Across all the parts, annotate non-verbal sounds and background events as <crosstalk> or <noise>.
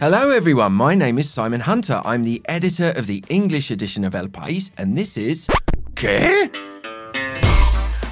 Hello, everyone. My name is Simon Hunter. I'm the editor of the English edition of El País, and this is. ¿Qué?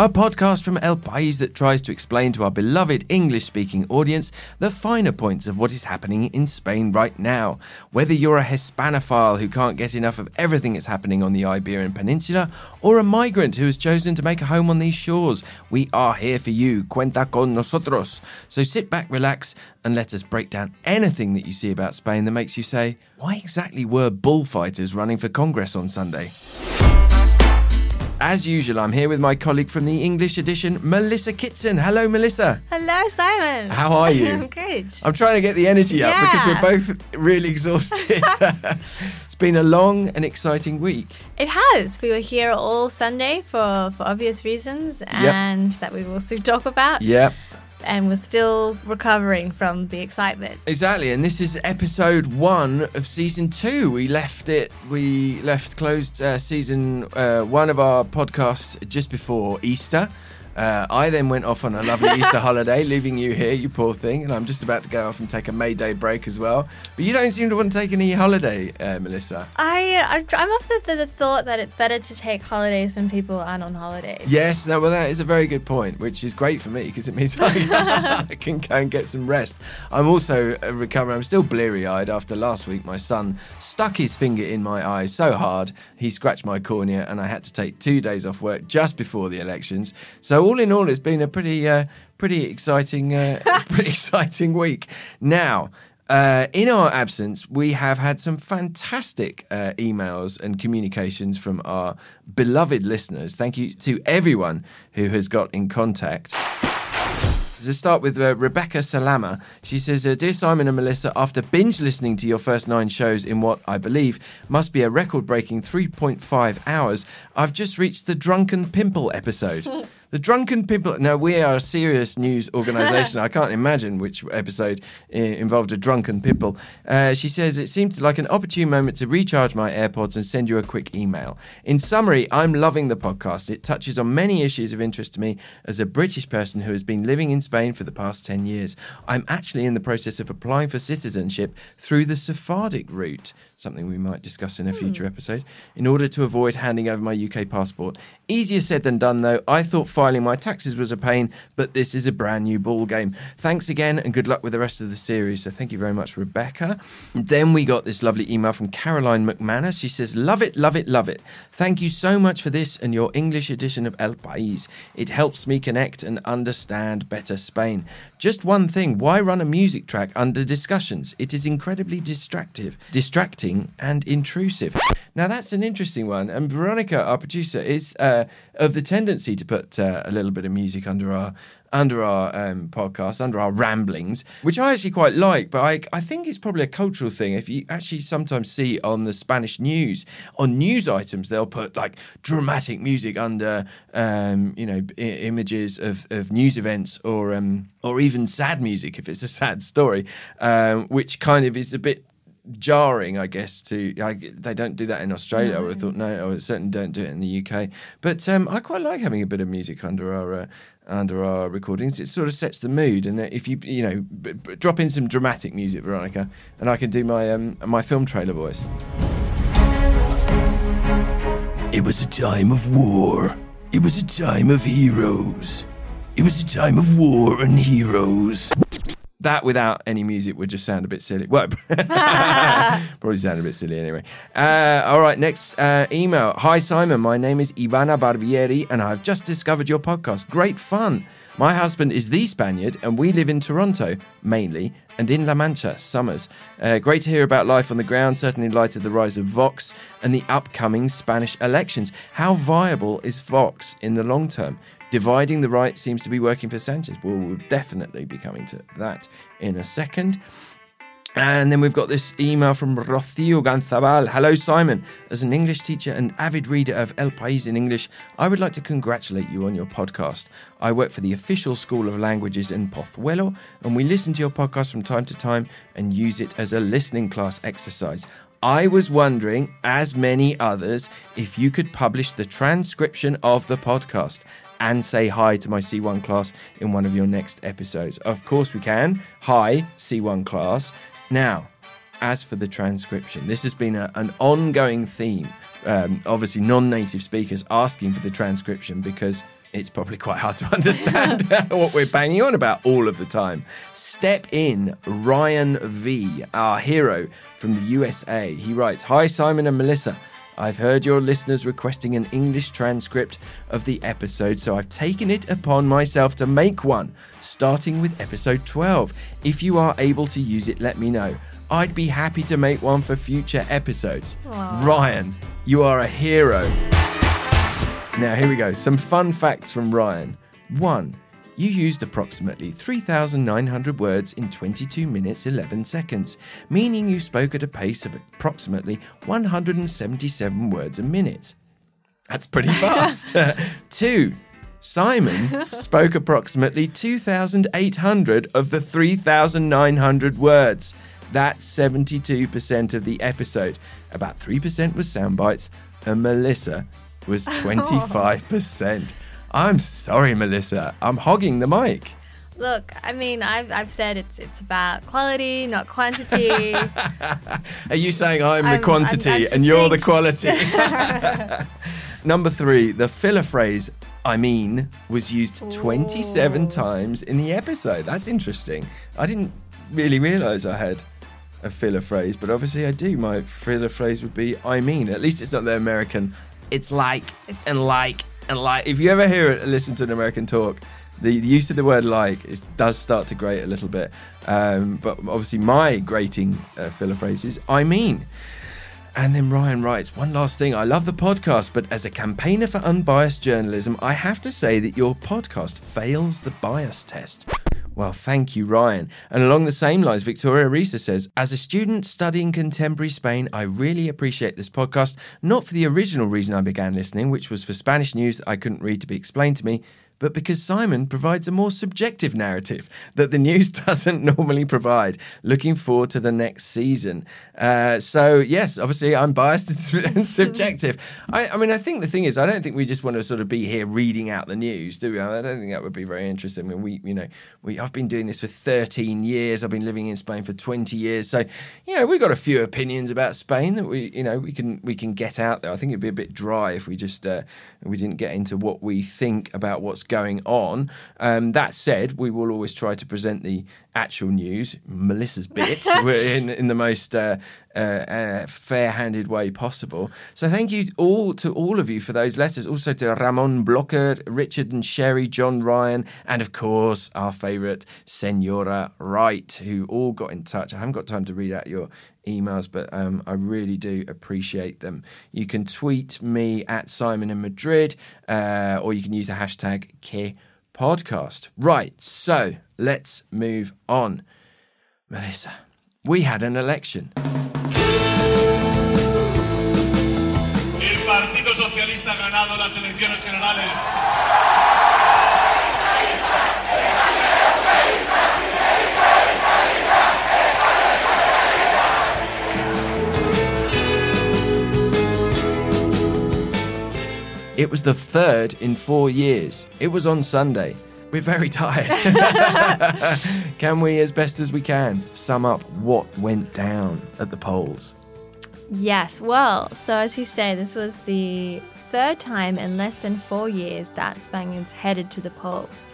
A podcast from El País that tries to explain to our beloved English speaking audience the finer points of what is happening in Spain right now. Whether you're a Hispanophile who can't get enough of everything that's happening on the Iberian Peninsula, or a migrant who has chosen to make a home on these shores, we are here for you. Cuenta con nosotros. So sit back, relax, and let us break down anything that you see about Spain that makes you say, why exactly were bullfighters running for Congress on Sunday? As usual, I'm here with my colleague from the English edition, Melissa Kitson. Hello, Melissa. Hello, Simon. How are you? <laughs> I'm good. I'm trying to get the energy up because we're both really exhausted. <laughs> it's been a long and exciting week. It has. We were here all Sunday for, for obvious reasons, and that we will soon talk about. Yeah, And we're still recovering from the excitement. exactly. And this is episode one of season two. We left it, we left closed uh, season uh, one of our podcast just before Easter. Uh, I then went off on a lovely Easter holiday, leaving you here, you poor thing. And I'm just about to go off and take a May Day break as well. But you don't seem to want to take any holiday, uh, Melissa. I, I'm off the, the, the thought that it's better to take holidays when people aren't on holidays. Yes, no, well, that is a very good point, which is great for me because it means <laughs> I, I <laughs> can go and get some rest. I'm also uh, recovering. I'm still bleary eyed after last week. My son stuck his finger in my eye so hard he scratched my cornea, and I had to take two days off work just before the elections. So all in all, it's been a pretty, uh, pretty exciting, uh, <laughs> pretty exciting week. Now. Uh, in our absence, we have had some fantastic uh, emails and communications from our beloved listeners. Thank you to everyone who has got in contact. To start with uh, Rebecca Salama, she says, uh, Dear Simon and Melissa, after binge listening to your first nine shows in what I believe must be a record breaking 3.5 hours, I've just reached the Drunken Pimple episode. <laughs> the Drunken people. Now, we are a serious news organisation. <laughs> I can't imagine which episode uh, involved a drunken people. Uh, she says, It seemed like an opportune moment to recharge my AirPods and send you a quick email. In summary, I'm loving the podcast. It touches on many issues of interest to me as a British person who has been living in Spain for the past 10 years. I'm actually in the process of applying for citizenship through the Sephardic route, something we might discuss in a future episode, in order to avoid handing over my UK passport. Easier said than done, though. I thought filing my taxes was a pain, but this is a brand new ball game. Thanks again, and good luck with the rest of the series. So, thank you very much, Rebecca. Then we got this lovely email from Caroline McManus. She says, Love it, love it, love it. Thank you so much for this and your English edition of El País. It helps me connect and understand better Spain. Just one thing why run a music track under discussions? It is incredibly distractive, distracting, and intrusive. Now, that's an interesting one. And Veronica, our producer, is uh, of the tendency to put uh, a little bit of music under our under our um, podcast, under our ramblings, which I actually quite like. But I, I think it's probably a cultural thing. If you actually sometimes see on the Spanish news, on news items, they'll put like dramatic music under, um, you know, I- images of, of news events or um, or even sad music if it's a sad story, um, which kind of is a bit jarring, I guess. To I, they don't do that in Australia. I would have thought no, I certainly don't do it in the UK. But um, I quite like having a bit of music under our uh, under our recordings. It sort of sets the mood. And if you you know b- b- drop in some dramatic music, Veronica, and I can do my um, my film trailer voice. It was a time of war. It was a time of heroes. It was a time of war and heroes. That without any music would just sound a bit silly. Well, <laughs> probably sound a bit silly anyway. Uh, all right, next uh, email. Hi, Simon. My name is Ivana Barbieri, and I've just discovered your podcast. Great fun. My husband is the Spaniard, and we live in Toronto, mainly, and in La Mancha, summers. Uh, great to hear about life on the ground, certainly in light of the rise of Vox and the upcoming Spanish elections. How viable is Vox in the long term? Dividing the right seems to be working for Sanchez. Well, we'll definitely be coming to that in a second. And then we've got this email from Rocio Ganzabal. Hello, Simon. As an English teacher and avid reader of El País in English, I would like to congratulate you on your podcast. I work for the official School of Languages in Pozuelo, and we listen to your podcast from time to time and use it as a listening class exercise. I was wondering, as many others, if you could publish the transcription of the podcast and say hi to my C1 class in one of your next episodes. Of course, we can. Hi, C1 class. Now, as for the transcription, this has been a, an ongoing theme. Um, obviously, non native speakers asking for the transcription because it's probably quite hard to <laughs> understand <laughs> <laughs> what we're banging on about all of the time. Step in Ryan V, our hero from the USA. He writes Hi, Simon and Melissa. I've heard your listeners requesting an English transcript of the episode, so I've taken it upon myself to make one, starting with episode 12. If you are able to use it, let me know. I'd be happy to make one for future episodes. Aww. Ryan, you are a hero. Now, here we go. Some fun facts from Ryan. One, you used approximately 3,900 words in 22 minutes 11 seconds, meaning you spoke at a pace of approximately 177 words a minute. That's pretty <laughs> fast. Uh, two, Simon <laughs> spoke approximately 2,800 of the 3,900 words. That's 72% of the episode. About 3% was sound bites, and Melissa was <laughs> 25%. I'm sorry, Melissa. I'm hogging the mic. Look, I mean, I've, I've said it's it's about quality, not quantity. <laughs> Are you saying I'm, I'm the quantity I'm, I'm and you're the quality? <laughs> <laughs> Number three, the filler phrase, I mean, was used 27 Ooh. times in the episode. That's interesting. I didn't really realize I had a filler phrase, but obviously I do. My filler phrase would be, I mean. At least it's not the American, it's like It's- and like and like. If you ever hear it, listen to an American talk, the, use of the word like does start to grate a little bit. Um, but obviously, my grating uh, filler phrase is, I mean. And then Ryan writes, one last thing. I love the podcast, but as a campaigner for unbiased journalism, I have to say that your podcast fails the bias test. Well, thank you, Ryan. And along the same lines, Victoria Risa says, As a student studying contemporary Spain, I really appreciate this podcast, not for the original reason I began listening, which was for Spanish news that I couldn't read to be explained to me, but because Simon provides a more subjective narrative that the news <laughs> doesn't normally provide. Looking forward to the next season. Uh, so, yes, obviously, I'm biased <laughs> and subjective. I, I mean, I think the thing is, I don't think we just want to sort of be here reading out the news, do we? I don't think that would be very interesting. I mean, we, you know, we I've been doing this for 13 years. I've been living in Spain for 20 years. So, you know, we've got a few opinions about Spain that we, you know, we can we can get out there. I think it'd be a bit dry if we just uh, we didn't get into what we think about what's going on. Um, that said, we will always try to present the actual news, Melissa's bit, we're <laughs> in in the most uh, uh, uh, fair-handed way possible. So thank you all to all of you for those letters. Also to Ramon Blocker, Richard and Sherry, John Ryan, and of course our favourite Senora Wright, who all got in touch. I haven't got time to read out your emails, but um, I really do appreciate them. You can tweet me at Simon in Madrid, uh, or you can use the hashtag K podcast. Right, so let's move on. Melissa, we had an election. El Partido Socialista ha ganado las elecciones generales. It was the third in four years. It was on Sunday. We're very tired. <laughs> can we, as best as we can, sum up what went down at the polls? yes, well, so as you say, this was the third time in less than four years that Spaniards headed to the polls.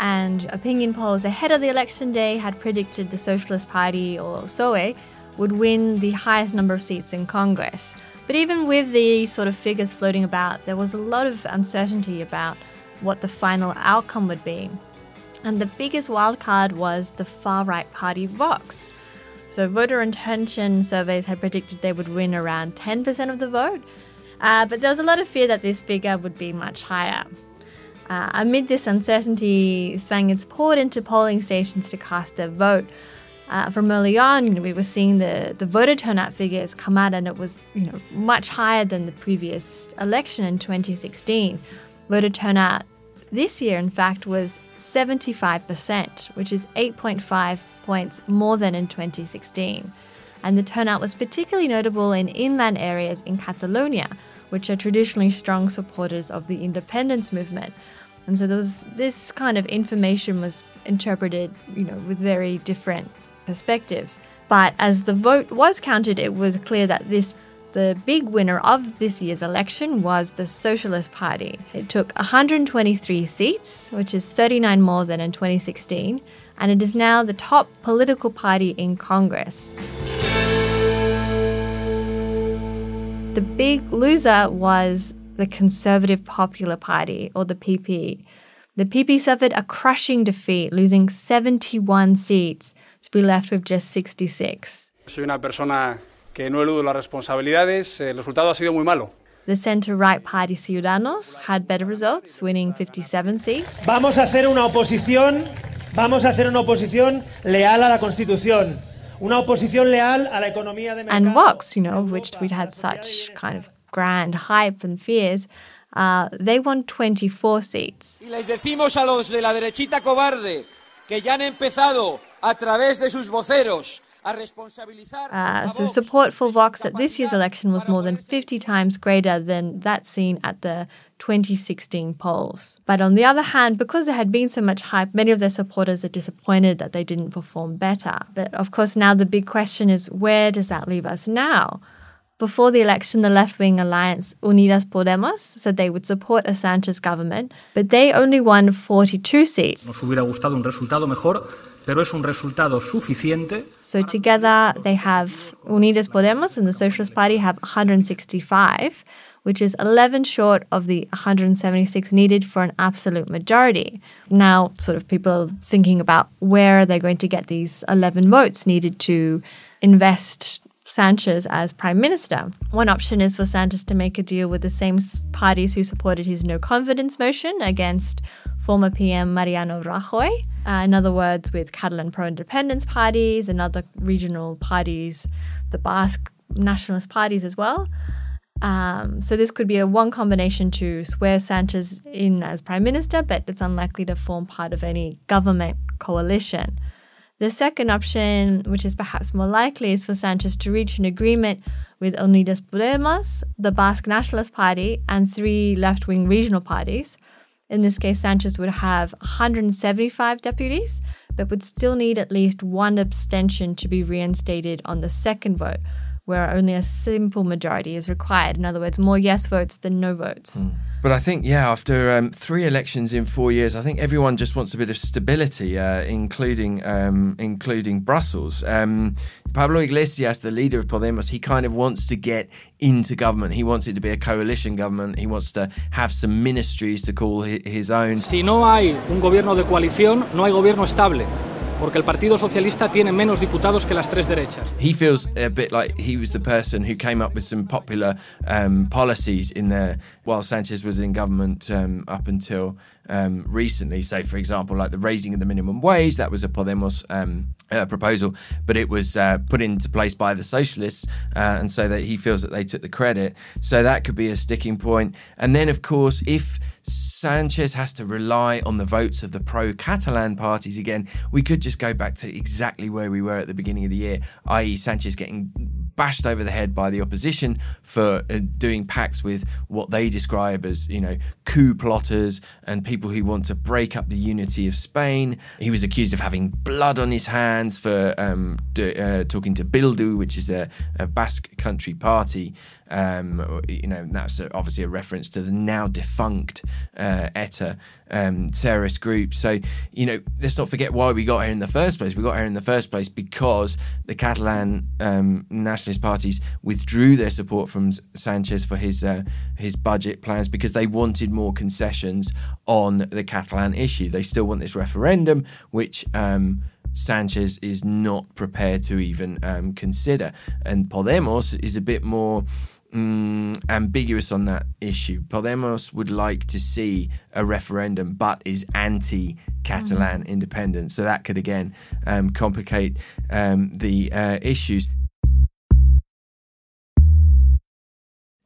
And opinion polls ahead of the election day had predicted the Socialist Party, or PSOE, would win the highest number of seats in Congress. But even with the sort of figures floating about, there was a lot of uncertainty about what the final outcome would be. And the biggest wildcard was the far right party Vox. So, voter intention surveys had predicted they would win around 10% of the vote, uh, but there was a lot of fear that this figure would be much higher. Uh, amid this uncertainty, Spaniards poured into polling stations to cast their vote. Uh, from early on, you know, we were seeing the, the voter turnout figures come out, and it was you know much higher than the previous election in 2016. Voter turnout this year, in fact, was 75%, which is 8.5 points more than in 2016. and the turnout was particularly notable in inland areas in Catalonia, which are traditionally strong supporters of the independence movement. And so was, this kind of information was interpreted, you know, with very different perspectives. But as the vote was counted, it was clear that this the big winner of this year's election was the Socialist Party. It took 123 seats, which is 39 more than in 2016, and it is now the top political party in Congress. The big loser was the Conservative Popular Party, or the PP. The PP suffered a crushing defeat, losing 71 seats to be left with just 66. Soy una persona que no eludo las responsabilidades. El resultado ha sido muy malo. The center-right party Ciudadanos had better results, winning 57 seats. Vamos a hacer una oposición, vamos a hacer una oposición leal a la Constitución. Una oposición leal a la economía de mercado. And Vox, you know, of which we'd had such kind of grand hype and fears, uh, they won 24 seats. Y les decimos a los de la derechita cobarde que ya han empezado a través de sus voceros uh, so support for Vox at this year's election was more than 50 times greater than that seen at the 2016 polls. But on the other hand, because there had been so much hype, many of their supporters are disappointed that they didn't perform better. But of course, now the big question is where does that leave us now? Before the election, the left wing alliance Unidas Podemos said they would support a Sanchez government, but they only won 42 seats. Pero es un resultado suficiente. So together they have Unidas Podemos and the Socialist Party have 165, which is 11 short of the 176 needed for an absolute majority. Now, sort of people thinking about where are they going to get these 11 votes needed to invest Sanchez as prime minister. One option is for Sanchez to make a deal with the same parties who supported his no confidence motion against former PM Mariano Rajoy. Uh, in other words, with Catalan pro independence parties and other regional parties, the Basque nationalist parties as well. Um, so this could be a one combination to swear Sanchez in as prime minister, but it's unlikely to form part of any government coalition. The second option, which is perhaps more likely, is for Sanchez to reach an agreement with Unidas Podemos, the Basque Nationalist Party, and three left wing regional parties. In this case, Sanchez would have 175 deputies, but would still need at least one abstention to be reinstated on the second vote, where only a simple majority is required. In other words, more yes votes than no votes. Mm. But I think, yeah, after um, three elections in four years, I think everyone just wants a bit of stability, uh, including um, including Brussels. Um, Pablo Iglesias, the leader of Podemos, he kind of wants to get into government. He wants it to be a coalition government. He wants to have some ministries to call his own. Si no hay un gobierno de coalición, no hay gobierno estable. Porque el Partido Socialista tiene menos diputados que las tres derechas. He feels a bit like he was the person who came up with some popular um, policies in there while Sanchez was in government um, up until um, recently. Say, for example, like the raising of the minimum wage, that was a Podemos um, uh, proposal, but it was uh, put into place by the socialists, uh, and so that he feels that they took the credit. So that could be a sticking point. And then, of course, if Sanchez has to rely on the votes of the pro Catalan parties again, we could just go back to exactly where we were at the beginning of the year, i.e., Sanchez getting bashed over the head by the opposition for uh, doing pacts with what they describe as, you know, coup plotters and people who want to break up the unity of Spain. He was accused of having blood on his hands for um, do, uh, talking to Bildu, which is a, a Basque country party. Um, you know, that's obviously a reference to the now defunct uh, ETA um, terrorist group. So, you know, let's not forget why we got here in the first place. We got here in the first place because the Catalan um, nationalist parties withdrew their support from Sanchez for his uh, his budget plans because they wanted more concessions on the Catalan issue. They still want this referendum, which. Um, Sanchez is not prepared to even um, consider. And Podemos is a bit more mm, ambiguous on that issue. Podemos would like to see a referendum, but is anti Catalan mm. independence. So that could again um, complicate um, the uh, issues.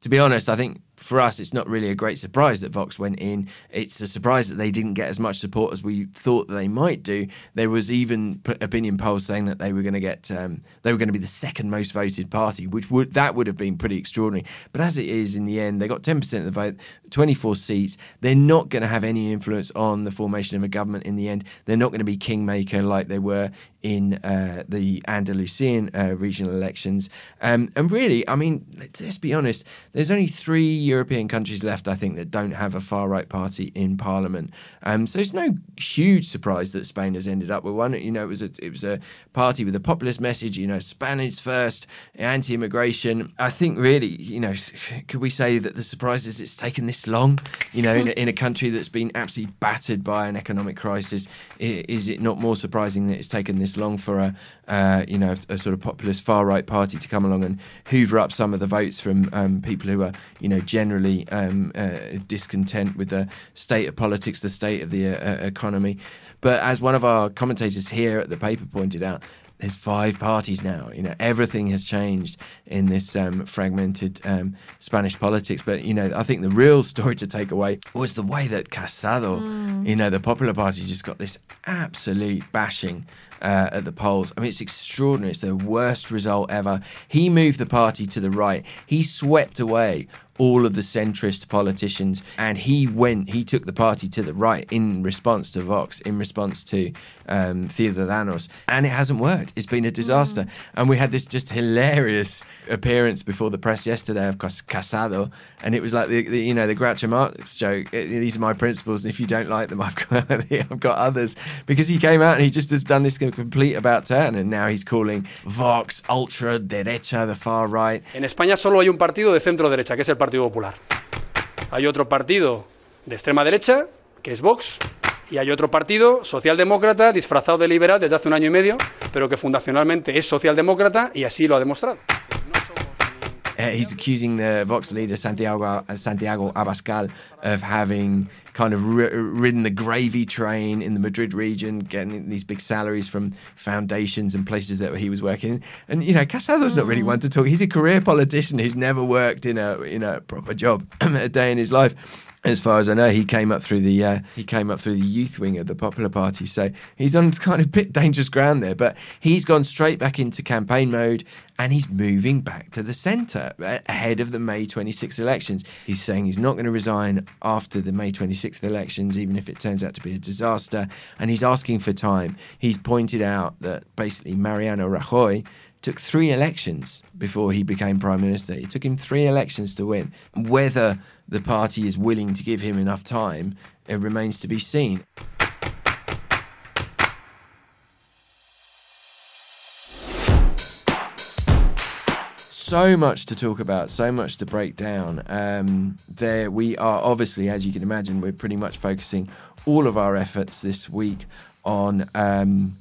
To be honest, I think for us, it's not really a great surprise that Vox went in. It's a surprise that they didn't get as much support as we thought they might do. There was even opinion polls saying that they were going to get, um, they were going to be the second most voted party, which would that would have been pretty extraordinary. But as it is, in the end, they got 10% of the vote, 24 seats. They're not going to have any influence on the formation of a government in the end. They're not going to be kingmaker like they were in uh, the Andalusian uh, regional elections. Um, and really, I mean, let's be honest, there's only three European countries left, I think, that don't have a far right party in parliament. Um, so it's no huge surprise that Spain has ended up with one. You know, it was a, it was a party with a populist message, you know, Spanish first, anti immigration. I think really, you know, <laughs> could we say that the surprise is it's taken this long, you know, in, a, in a country that's been absolutely battered by an economic crisis? Is it not more surprising that it's taken this long for a, uh, you know, a sort of populist far right party to come along and hoover up some of the votes from um, people who are, you know, generally um, uh, discontent with the state of politics, the state of the uh, economy. But as one of our commentators here at the paper pointed out, there's five parties now. You know, everything has changed in this um, fragmented um, Spanish politics. But you know, I think the real <laughs> story to take away was the way that Casado, mm. you know, the Popular Party just got this absolute bashing uh, at the polls. I mean, it's extraordinary. It's the worst result ever. He moved the party to the right. He swept away all of the centrist politicians and he went he took the party to the right in response to vox in response to um, Ciudadanos and it hasn't worked. It's been a disaster. Mm. and we had this just hilarious appearance before the press yesterday of Casado and it was like the, the you know the Groucho Marx joke these are my principles and if you don't like them <laughs> I've got I've got others. Because he came out and he just has done this complete about turn and now he's calling Vox ultra derecha the far right. En España solo hay un partido de centro derecha que es el Partido Popular. Hay otro partido de extrema derecha, que es Vox, y hay otro partido socialdemócrata disfrazado de liberal desde hace un año y medio, pero que fundacionalmente es socialdemócrata y así lo ha demostrado. Uh, he's accusing the Vox leader Santiago uh, Santiago Abascal of having kind of ridden the gravy train in the Madrid region, getting these big salaries from foundations and places that he was working in. And you know, Casado's mm. not really one to talk. He's a career politician who's never worked in a in a proper job <clears throat> a day in his life as far as I know, he came up through the uh, he came up through the youth wing of the Popular Party. So he's on <laughs> kind of bit dangerous ground there. But he's gone straight back into campaign mode, and he's moving back to the centre ahead of the May 26th elections. He's saying he's not going to resign after the May 26th elections, even if it turns out to be a disaster. And he's asking for time. He's pointed out that basically Mariano Rajoy took three elections before he became prime minister. It took him three elections to win. Whether the party is willing to give him enough time, it remains to be seen. so much to talk about, so much to break down. Um, there, we are obviously, as you can imagine, we're pretty much focusing all of our efforts this week on um,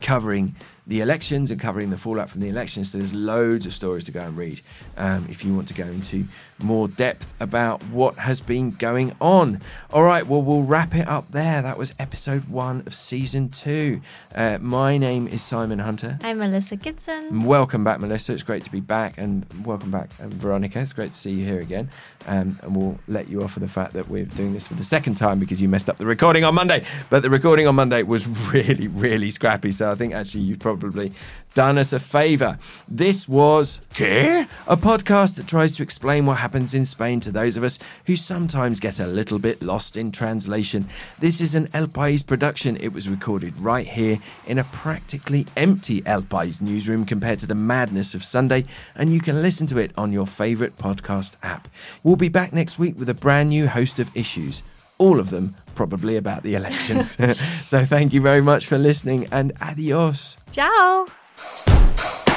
covering the elections and covering the fallout from the elections. So there's loads of stories to go and read um, if you want to go into more depth about what has been going on. All right, well, we'll wrap it up there. That was episode one of season two. Uh, my name is Simon Hunter. I'm Melissa Kitson. Welcome back, Melissa. It's great to be back, and welcome back, um, Veronica. It's great to see you here again. Um, and we'll let you off for the fact that we're doing this for the second time because you messed up the recording on Monday. But the recording on Monday was <laughs> really, really scrappy. So I think actually you've probably done us a favour. This was ¿Qué? a podcast that tries to explain what happens in Spain to those of us who sometimes get a little bit lost in translation. This is an El País production. It was recorded right here in a practically empty El País newsroom compared to the madness of Sunday, and you can listen to it on your favourite podcast app. We'll be back next week with a brand new host of issues all of them probably about the elections. <laughs> <laughs> so thank you very much for listening and adios. Ciao. Come, come.